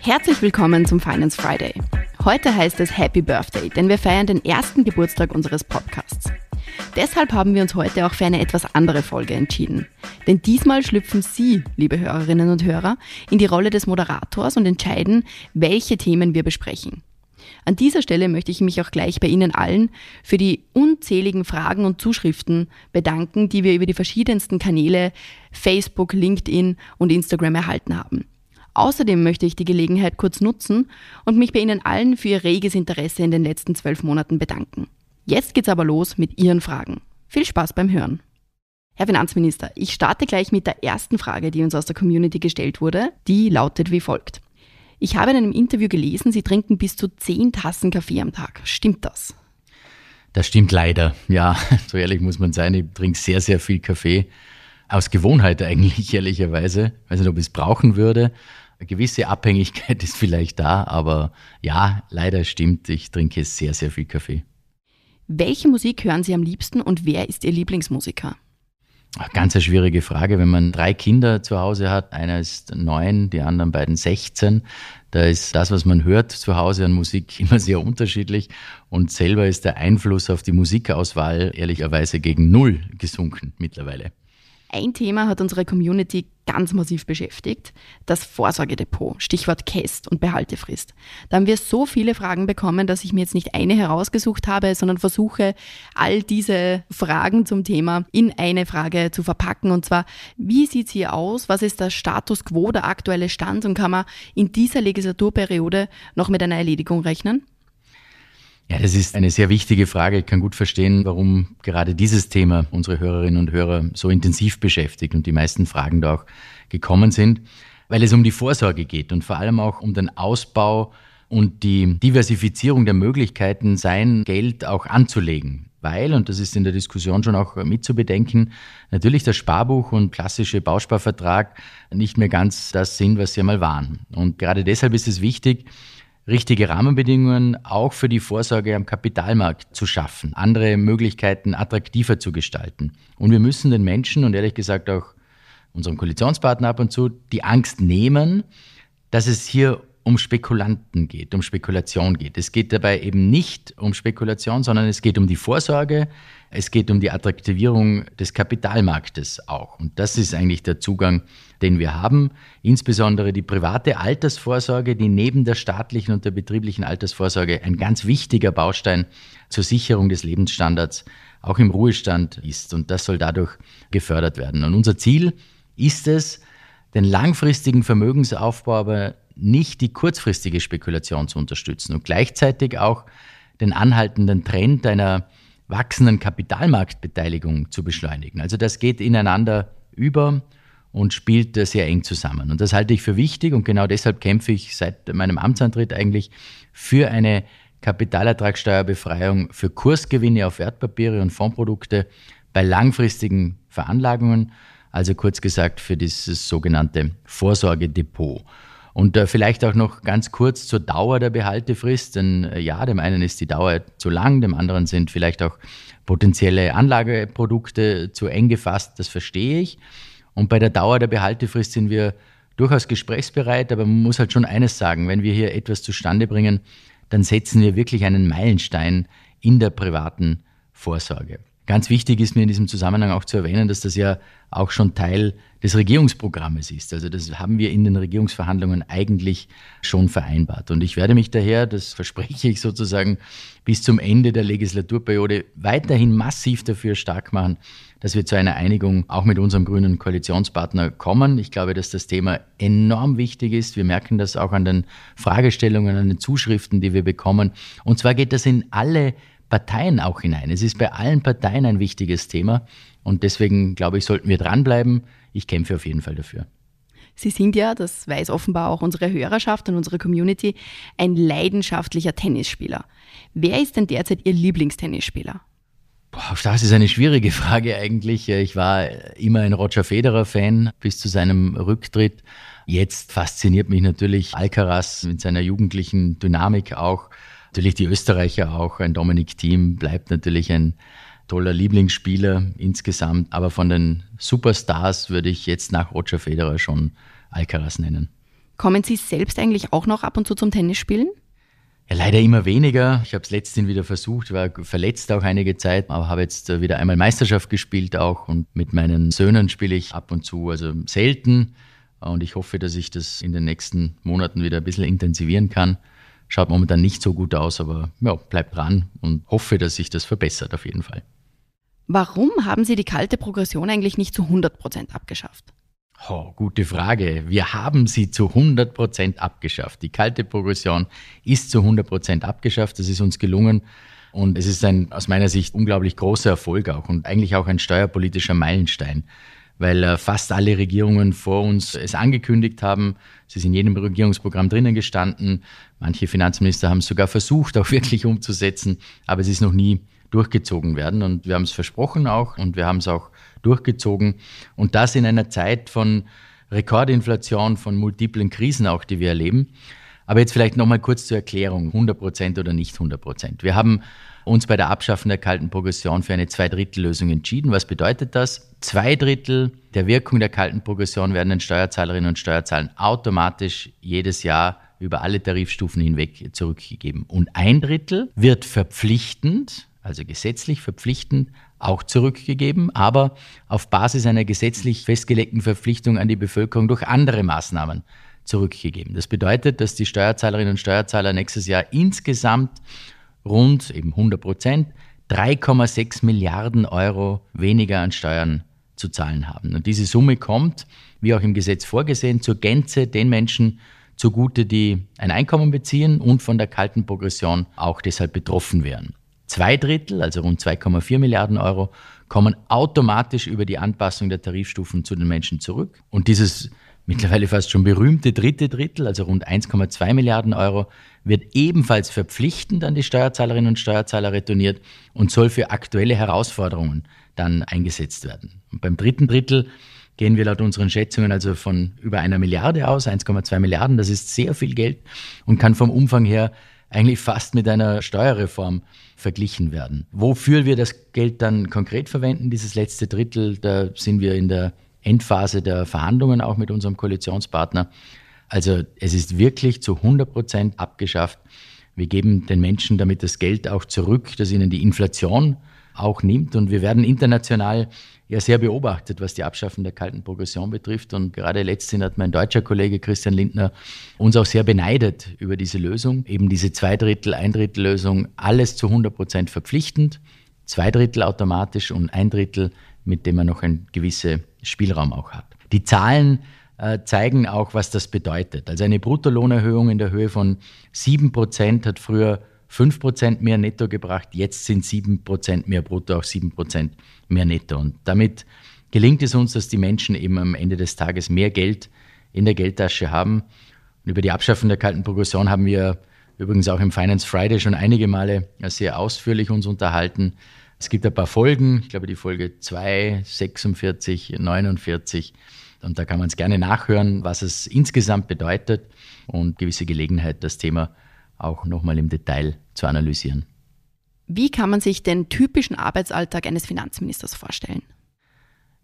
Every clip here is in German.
Herzlich willkommen zum Finance Friday. Heute heißt es Happy Birthday, denn wir feiern den ersten Geburtstag unseres Podcasts. Deshalb haben wir uns heute auch für eine etwas andere Folge entschieden. Denn diesmal schlüpfen Sie, liebe Hörerinnen und Hörer, in die Rolle des Moderators und entscheiden, welche Themen wir besprechen. An dieser Stelle möchte ich mich auch gleich bei Ihnen allen für die unzähligen Fragen und Zuschriften bedanken, die wir über die verschiedensten Kanäle Facebook, LinkedIn und Instagram erhalten haben. Außerdem möchte ich die Gelegenheit kurz nutzen und mich bei Ihnen allen für Ihr reges Interesse in den letzten zwölf Monaten bedanken. Jetzt geht's aber los mit Ihren Fragen. Viel Spaß beim Hören. Herr Finanzminister, ich starte gleich mit der ersten Frage, die uns aus der Community gestellt wurde. Die lautet wie folgt. Ich habe in einem Interview gelesen, Sie trinken bis zu zehn Tassen Kaffee am Tag. Stimmt das? Das stimmt leider. Ja, so ehrlich muss man sein. Ich trinke sehr, sehr viel Kaffee. Aus Gewohnheit eigentlich, ehrlicherweise. Ich weiß nicht, ob ich es brauchen würde. Eine gewisse Abhängigkeit ist vielleicht da, aber ja, leider stimmt, ich trinke sehr, sehr viel Kaffee. Welche Musik hören Sie am liebsten und wer ist Ihr Lieblingsmusiker? Ganz eine schwierige Frage. Wenn man drei Kinder zu Hause hat, einer ist neun, die anderen beiden 16, da ist das, was man hört zu Hause an Musik immer sehr unterschiedlich und selber ist der Einfluss auf die Musikauswahl ehrlicherweise gegen null gesunken mittlerweile. Ein Thema hat unsere Community ganz massiv beschäftigt, das Vorsorgedepot, Stichwort Käst und Behaltefrist. Da haben wir so viele Fragen bekommen, dass ich mir jetzt nicht eine herausgesucht habe, sondern versuche, all diese Fragen zum Thema in eine Frage zu verpacken. Und zwar, wie sieht es hier aus? Was ist der Status quo, der aktuelle Stand? Und kann man in dieser Legislaturperiode noch mit einer Erledigung rechnen? Ja, das ist eine sehr wichtige Frage. Ich kann gut verstehen, warum gerade dieses Thema unsere Hörerinnen und Hörer so intensiv beschäftigt und die meisten Fragen da auch gekommen sind, weil es um die Vorsorge geht und vor allem auch um den Ausbau und die Diversifizierung der Möglichkeiten, sein Geld auch anzulegen. Weil, und das ist in der Diskussion schon auch mitzubedenken, natürlich das Sparbuch und klassische Bausparvertrag nicht mehr ganz das sind, was sie einmal waren. Und gerade deshalb ist es wichtig, richtige Rahmenbedingungen auch für die Vorsorge am Kapitalmarkt zu schaffen, andere Möglichkeiten attraktiver zu gestalten. Und wir müssen den Menschen und ehrlich gesagt auch unserem Koalitionspartner ab und zu die Angst nehmen, dass es hier um Spekulanten geht, um Spekulation geht. Es geht dabei eben nicht um Spekulation, sondern es geht um die Vorsorge, es geht um die Attraktivierung des Kapitalmarktes auch. Und das ist eigentlich der Zugang, den wir haben. Insbesondere die private Altersvorsorge, die neben der staatlichen und der betrieblichen Altersvorsorge ein ganz wichtiger Baustein zur Sicherung des Lebensstandards auch im Ruhestand ist. Und das soll dadurch gefördert werden. Und unser Ziel ist es, den langfristigen Vermögensaufbau aber nicht die kurzfristige Spekulation zu unterstützen und gleichzeitig auch den anhaltenden Trend einer wachsenden Kapitalmarktbeteiligung zu beschleunigen. Also das geht ineinander über und spielt sehr eng zusammen. Und das halte ich für wichtig und genau deshalb kämpfe ich seit meinem Amtsantritt eigentlich für eine Kapitalertragssteuerbefreiung für Kursgewinne auf Wertpapiere und Fondsprodukte bei langfristigen Veranlagungen, also kurz gesagt für dieses sogenannte Vorsorgedepot. Und äh, vielleicht auch noch ganz kurz zur Dauer der Behaltefrist, denn äh, ja, dem einen ist die Dauer zu lang, dem anderen sind vielleicht auch potenzielle Anlageprodukte zu eng gefasst, das verstehe ich. Und bei der Dauer der Behaltefrist sind wir durchaus gesprächsbereit, aber man muss halt schon eines sagen, wenn wir hier etwas zustande bringen, dann setzen wir wirklich einen Meilenstein in der privaten Vorsorge. Ganz wichtig ist mir in diesem Zusammenhang auch zu erwähnen, dass das ja auch schon Teil des Regierungsprogrammes ist. Also das haben wir in den Regierungsverhandlungen eigentlich schon vereinbart. Und ich werde mich daher, das verspreche ich sozusagen, bis zum Ende der Legislaturperiode weiterhin massiv dafür stark machen, dass wir zu einer Einigung auch mit unserem grünen Koalitionspartner kommen. Ich glaube, dass das Thema enorm wichtig ist. Wir merken das auch an den Fragestellungen, an den Zuschriften, die wir bekommen. Und zwar geht das in alle Parteien auch hinein. Es ist bei allen Parteien ein wichtiges Thema und deswegen glaube ich, sollten wir dranbleiben. Ich kämpfe auf jeden Fall dafür. Sie sind ja, das weiß offenbar auch unsere Hörerschaft und unsere Community, ein leidenschaftlicher Tennisspieler. Wer ist denn derzeit Ihr Lieblingstennisspieler? Boah, das ist eine schwierige Frage eigentlich. Ich war immer ein Roger Federer-Fan bis zu seinem Rücktritt. Jetzt fasziniert mich natürlich Alcaraz mit seiner jugendlichen Dynamik auch. Natürlich die Österreicher auch. Ein Dominik Thiem bleibt natürlich ein, toller Lieblingsspieler insgesamt. Aber von den Superstars würde ich jetzt nach Roger Federer schon Alcaraz nennen. Kommen Sie selbst eigentlich auch noch ab und zu zum Tennisspielen? Ja, leider immer weniger. Ich habe es letztens wieder versucht, war verletzt auch einige Zeit, aber habe jetzt äh, wieder einmal Meisterschaft gespielt auch und mit meinen Söhnen spiele ich ab und zu, also selten. Und ich hoffe, dass ich das in den nächsten Monaten wieder ein bisschen intensivieren kann. Schaut momentan nicht so gut aus, aber ja, bleibt dran und hoffe, dass sich das verbessert auf jeden Fall. Warum haben Sie die kalte Progression eigentlich nicht zu 100 Prozent abgeschafft? Oh, gute Frage. Wir haben sie zu 100 Prozent abgeschafft. Die kalte Progression ist zu 100 Prozent abgeschafft. Das ist uns gelungen. Und es ist ein aus meiner Sicht unglaublich großer Erfolg auch und eigentlich auch ein steuerpolitischer Meilenstein, weil äh, fast alle Regierungen vor uns es angekündigt haben. Es ist in jedem Regierungsprogramm drinnen gestanden. Manche Finanzminister haben es sogar versucht, auch wirklich umzusetzen, aber es ist noch nie durchgezogen werden. Und wir haben es versprochen auch und wir haben es auch durchgezogen. Und das in einer Zeit von Rekordinflation, von multiplen Krisen auch, die wir erleben. Aber jetzt vielleicht nochmal kurz zur Erklärung, 100 Prozent oder nicht 100 Prozent. Wir haben uns bei der Abschaffung der kalten Progression für eine Zweidrittellösung entschieden. Was bedeutet das? Zwei Drittel der Wirkung der kalten Progression werden den Steuerzahlerinnen und Steuerzahlern automatisch jedes Jahr über alle Tarifstufen hinweg zurückgegeben. Und ein Drittel wird verpflichtend, also gesetzlich verpflichtend, auch zurückgegeben, aber auf Basis einer gesetzlich festgelegten Verpflichtung an die Bevölkerung durch andere Maßnahmen zurückgegeben. Das bedeutet, dass die Steuerzahlerinnen und Steuerzahler nächstes Jahr insgesamt rund eben 100 Prozent 3,6 Milliarden Euro weniger an Steuern zu zahlen haben. Und diese Summe kommt, wie auch im Gesetz vorgesehen, zur Gänze den Menschen zugute, die ein Einkommen beziehen und von der kalten Progression auch deshalb betroffen wären. Zwei Drittel, also rund 2,4 Milliarden Euro, kommen automatisch über die Anpassung der Tarifstufen zu den Menschen zurück. Und dieses mittlerweile fast schon berühmte dritte Drittel, also rund 1,2 Milliarden Euro, wird ebenfalls verpflichtend an die Steuerzahlerinnen und Steuerzahler retourniert und soll für aktuelle Herausforderungen dann eingesetzt werden. Und beim dritten Drittel gehen wir laut unseren Schätzungen also von über einer Milliarde aus, 1,2 Milliarden. Das ist sehr viel Geld und kann vom Umfang her eigentlich fast mit einer Steuerreform verglichen werden. Wofür wir das Geld dann konkret verwenden, dieses letzte Drittel, da sind wir in der Endphase der Verhandlungen auch mit unserem Koalitionspartner. Also es ist wirklich zu 100 Prozent abgeschafft. Wir geben den Menschen damit das Geld auch zurück, das ihnen die Inflation auch nimmt. Und wir werden international ja sehr beobachtet, was die Abschaffung der kalten Progression betrifft. Und gerade letztens hat mein deutscher Kollege Christian Lindner uns auch sehr beneidet über diese Lösung. Eben diese Zweidrittel, Eindrittel-Lösung, alles zu 100 Prozent verpflichtend, zwei Drittel automatisch und ein Drittel, mit dem man noch einen gewissen Spielraum auch hat. Die Zahlen äh, zeigen auch, was das bedeutet. Also eine Bruttolohnerhöhung in der Höhe von 7 Prozent hat früher 5 Prozent mehr netto gebracht, jetzt sind 7 Prozent mehr brutto, auch 7 Prozent mehr netto. Und damit gelingt es uns, dass die Menschen eben am Ende des Tages mehr Geld in der Geldtasche haben. Und über die Abschaffung der kalten Progression haben wir übrigens auch im Finance Friday schon einige Male sehr ausführlich uns unterhalten. Es gibt ein paar Folgen, ich glaube die Folge 2, 46, 49. Und da kann man es gerne nachhören, was es insgesamt bedeutet und gewisse Gelegenheit, das Thema auch nochmal im Detail zu analysieren. Wie kann man sich den typischen Arbeitsalltag eines Finanzministers vorstellen?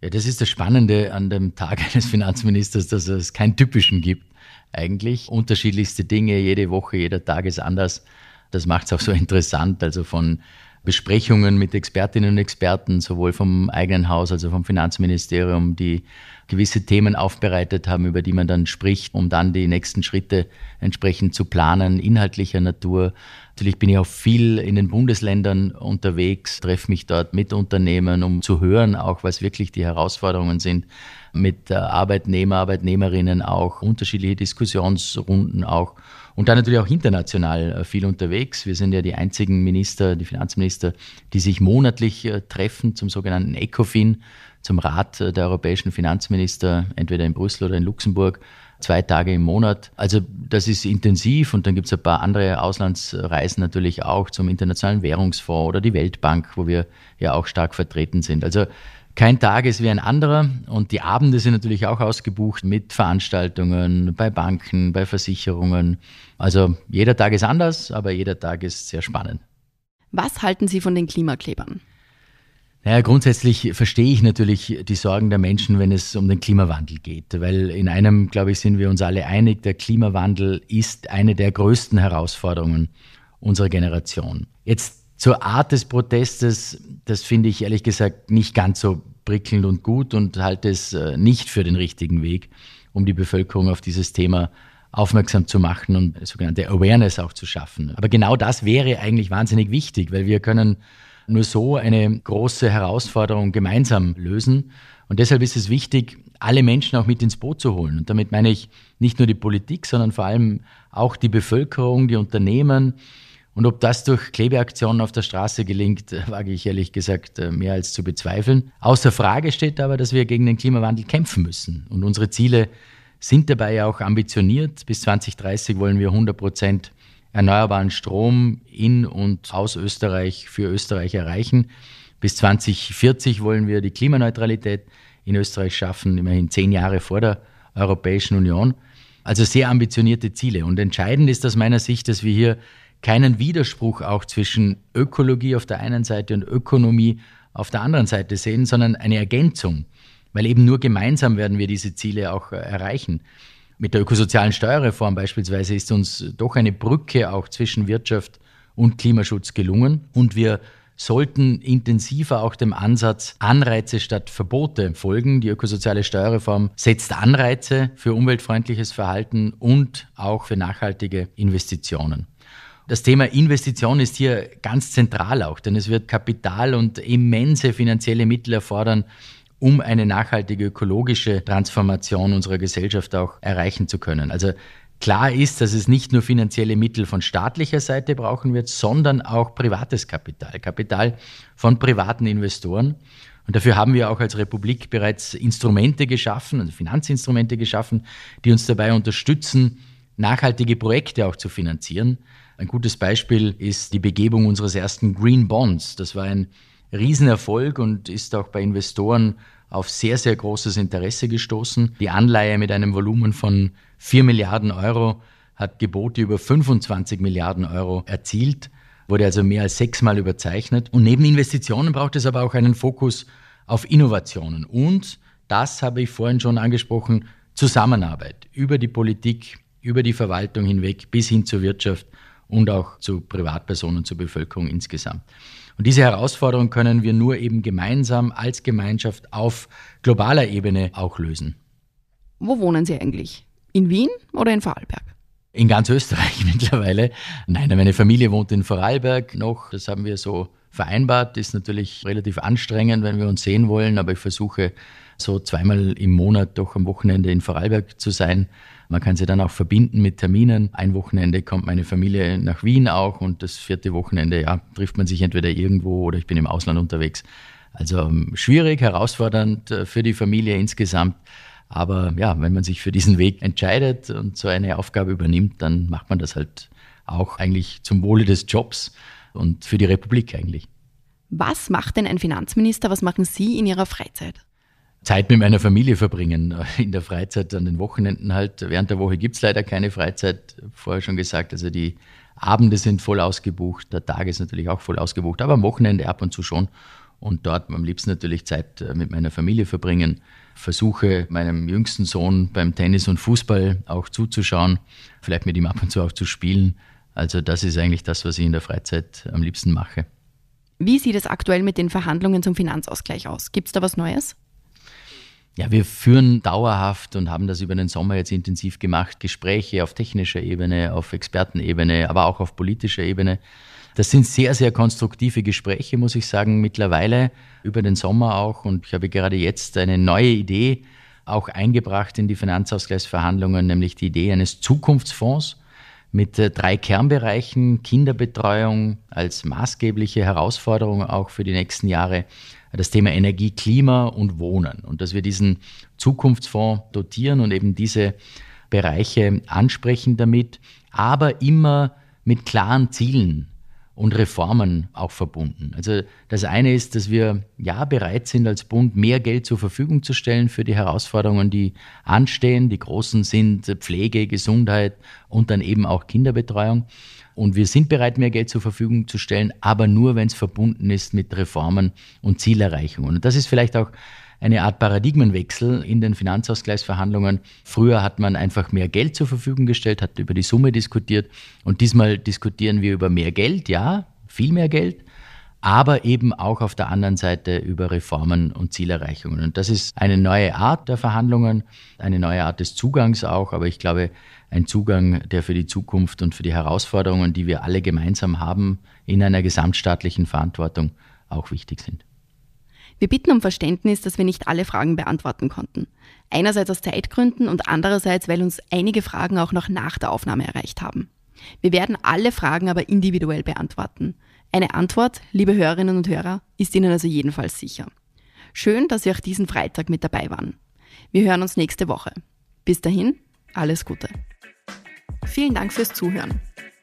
Ja, das ist das Spannende an dem Tag eines Finanzministers, dass es keinen typischen gibt eigentlich. Unterschiedlichste Dinge, jede Woche, jeder Tag ist anders. Das macht es auch so interessant. Also von Besprechungen mit Expertinnen und Experten, sowohl vom eigenen Haus als auch vom Finanzministerium, die gewisse Themen aufbereitet haben, über die man dann spricht, um dann die nächsten Schritte entsprechend zu planen, inhaltlicher Natur. Natürlich bin ich auch viel in den Bundesländern unterwegs, treffe mich dort mit Unternehmen, um zu hören, auch was wirklich die Herausforderungen sind, mit Arbeitnehmer, Arbeitnehmerinnen auch, unterschiedliche Diskussionsrunden auch und dann natürlich auch international äh, viel unterwegs. Wir sind ja die einzigen Minister, die Finanzminister, die sich monatlich äh, treffen zum sogenannten ECOFIN, zum Rat äh, der europäischen Finanzminister, entweder in Brüssel oder in Luxemburg, zwei Tage im Monat. Also das ist intensiv und dann gibt es ein paar andere Auslandsreisen natürlich auch zum Internationalen Währungsfonds oder die Weltbank, wo wir ja auch stark vertreten sind. Also kein Tag ist wie ein anderer und die Abende sind natürlich auch ausgebucht mit Veranstaltungen bei Banken, bei Versicherungen. Also jeder Tag ist anders, aber jeder Tag ist sehr spannend. Was halten Sie von den Klimaklebern? Naja, grundsätzlich verstehe ich natürlich die Sorgen der Menschen, wenn es um den Klimawandel geht. Weil in einem, glaube ich, sind wir uns alle einig, der Klimawandel ist eine der größten Herausforderungen unserer Generation. Jetzt zur Art des Protestes, das finde ich ehrlich gesagt nicht ganz so prickelnd und gut und halte es äh, nicht für den richtigen Weg, um die Bevölkerung auf dieses Thema aufmerksam zu machen und sogenannte Awareness auch zu schaffen. Aber genau das wäre eigentlich wahnsinnig wichtig, weil wir können nur so eine große Herausforderung gemeinsam lösen. Und deshalb ist es wichtig, alle Menschen auch mit ins Boot zu holen. Und damit meine ich nicht nur die Politik, sondern vor allem auch die Bevölkerung, die Unternehmen. Und ob das durch Klebeaktionen auf der Straße gelingt, wage ich ehrlich gesagt äh, mehr als zu bezweifeln. Außer Frage steht aber, dass wir gegen den Klimawandel kämpfen müssen. Und unsere Ziele sind dabei ja auch ambitioniert. Bis 2030 wollen wir 100 Prozent erneuerbaren Strom in und aus Österreich für Österreich erreichen. Bis 2040 wollen wir die Klimaneutralität in Österreich schaffen, immerhin zehn Jahre vor der Europäischen Union. Also sehr ambitionierte Ziele. Und entscheidend ist aus meiner Sicht, dass wir hier keinen Widerspruch auch zwischen Ökologie auf der einen Seite und Ökonomie auf der anderen Seite sehen, sondern eine Ergänzung. Weil eben nur gemeinsam werden wir diese Ziele auch äh, erreichen. Mit der ökosozialen Steuerreform beispielsweise ist uns doch eine Brücke auch zwischen Wirtschaft und Klimaschutz gelungen. Und wir sollten intensiver auch dem Ansatz Anreize statt Verbote folgen. Die ökosoziale Steuerreform setzt Anreize für umweltfreundliches Verhalten und auch für nachhaltige Investitionen. Das Thema Investition ist hier ganz zentral auch, denn es wird Kapital und immense finanzielle Mittel erfordern, um eine nachhaltige ökologische Transformation unserer Gesellschaft auch erreichen zu können. Also klar ist, dass es nicht nur finanzielle Mittel von staatlicher Seite brauchen wird, sondern auch privates Kapital, Kapital von privaten Investoren. Und dafür haben wir auch als Republik bereits Instrumente geschaffen, also Finanzinstrumente geschaffen, die uns dabei unterstützen, nachhaltige Projekte auch zu finanzieren. Ein gutes Beispiel ist die Begebung unseres ersten Green Bonds. Das war ein Riesenerfolg und ist auch bei Investoren auf sehr, sehr großes Interesse gestoßen. Die Anleihe mit einem Volumen von 4 Milliarden Euro hat Gebote über 25 Milliarden Euro erzielt, wurde also mehr als sechsmal überzeichnet. Und neben Investitionen braucht es aber auch einen Fokus auf Innovationen. Und, das habe ich vorhin schon angesprochen, Zusammenarbeit über die Politik, über die Verwaltung hinweg bis hin zur Wirtschaft und auch zu Privatpersonen, zur Bevölkerung insgesamt. Und diese Herausforderung können wir nur eben gemeinsam als Gemeinschaft auf globaler Ebene auch lösen. Wo wohnen Sie eigentlich? In Wien oder in Vorarlberg? In ganz Österreich mittlerweile. Nein, meine Familie wohnt in Vorarlberg noch. Das haben wir so vereinbart. Ist natürlich relativ anstrengend, wenn wir uns sehen wollen, aber ich versuche so zweimal im Monat doch am Wochenende in Vorarlberg zu sein. Man kann sie dann auch verbinden mit Terminen. Ein Wochenende kommt meine Familie nach Wien auch und das vierte Wochenende, ja, trifft man sich entweder irgendwo oder ich bin im Ausland unterwegs. Also ähm, schwierig, herausfordernd äh, für die Familie insgesamt. Aber ja, wenn man sich für diesen Weg entscheidet und so eine Aufgabe übernimmt, dann macht man das halt auch eigentlich zum Wohle des Jobs und für die Republik eigentlich. Was macht denn ein Finanzminister? Was machen Sie in Ihrer Freizeit? Zeit mit meiner Familie verbringen. In der Freizeit, an den Wochenenden halt. Während der Woche gibt es leider keine Freizeit. Vorher schon gesagt, also die Abende sind voll ausgebucht, der Tag ist natürlich auch voll ausgebucht, aber am Wochenende ab und zu schon. Und dort am liebsten natürlich Zeit äh, mit meiner Familie verbringen. Versuche meinem jüngsten Sohn beim Tennis und Fußball auch zuzuschauen, vielleicht mit ihm ab und zu auch zu spielen. Also das ist eigentlich das, was ich in der Freizeit am liebsten mache. Wie sieht es aktuell mit den Verhandlungen zum Finanzausgleich aus? Gibt es da was Neues? Ja, wir führen dauerhaft und haben das über den Sommer jetzt intensiv gemacht, Gespräche auf technischer Ebene, auf Expertenebene, aber auch auf politischer Ebene. Das sind sehr, sehr konstruktive Gespräche, muss ich sagen, mittlerweile über den Sommer auch. Und ich habe gerade jetzt eine neue Idee auch eingebracht in die Finanzausgleichsverhandlungen, nämlich die Idee eines Zukunftsfonds mit äh, drei Kernbereichen, Kinderbetreuung als maßgebliche Herausforderung auch für die nächsten Jahre, das Thema Energie, Klima und Wohnen. Und dass wir diesen Zukunftsfonds dotieren und eben diese Bereiche ansprechen damit, aber immer mit klaren Zielen und Reformen auch verbunden. Also das eine ist, dass wir ja bereit sind, als Bund mehr Geld zur Verfügung zu stellen für die Herausforderungen, die anstehen. Die großen sind Pflege, Gesundheit und dann eben auch Kinderbetreuung. Und wir sind bereit, mehr Geld zur Verfügung zu stellen, aber nur, wenn es verbunden ist mit Reformen und Zielerreichungen. Und das ist vielleicht auch eine Art Paradigmenwechsel in den Finanzausgleichsverhandlungen. Früher hat man einfach mehr Geld zur Verfügung gestellt, hat über die Summe diskutiert und diesmal diskutieren wir über mehr Geld, ja, viel mehr Geld, aber eben auch auf der anderen Seite über Reformen und Zielerreichungen. Und das ist eine neue Art der Verhandlungen, eine neue Art des Zugangs auch, aber ich glaube, ein Zugang, der für die Zukunft und für die Herausforderungen, die wir alle gemeinsam haben, in einer gesamtstaatlichen Verantwortung auch wichtig sind. Wir bitten um Verständnis, dass wir nicht alle Fragen beantworten konnten. Einerseits aus Zeitgründen und andererseits, weil uns einige Fragen auch noch nach der Aufnahme erreicht haben. Wir werden alle Fragen aber individuell beantworten. Eine Antwort, liebe Hörerinnen und Hörer, ist Ihnen also jedenfalls sicher. Schön, dass Sie auch diesen Freitag mit dabei waren. Wir hören uns nächste Woche. Bis dahin, alles Gute. Vielen Dank fürs Zuhören.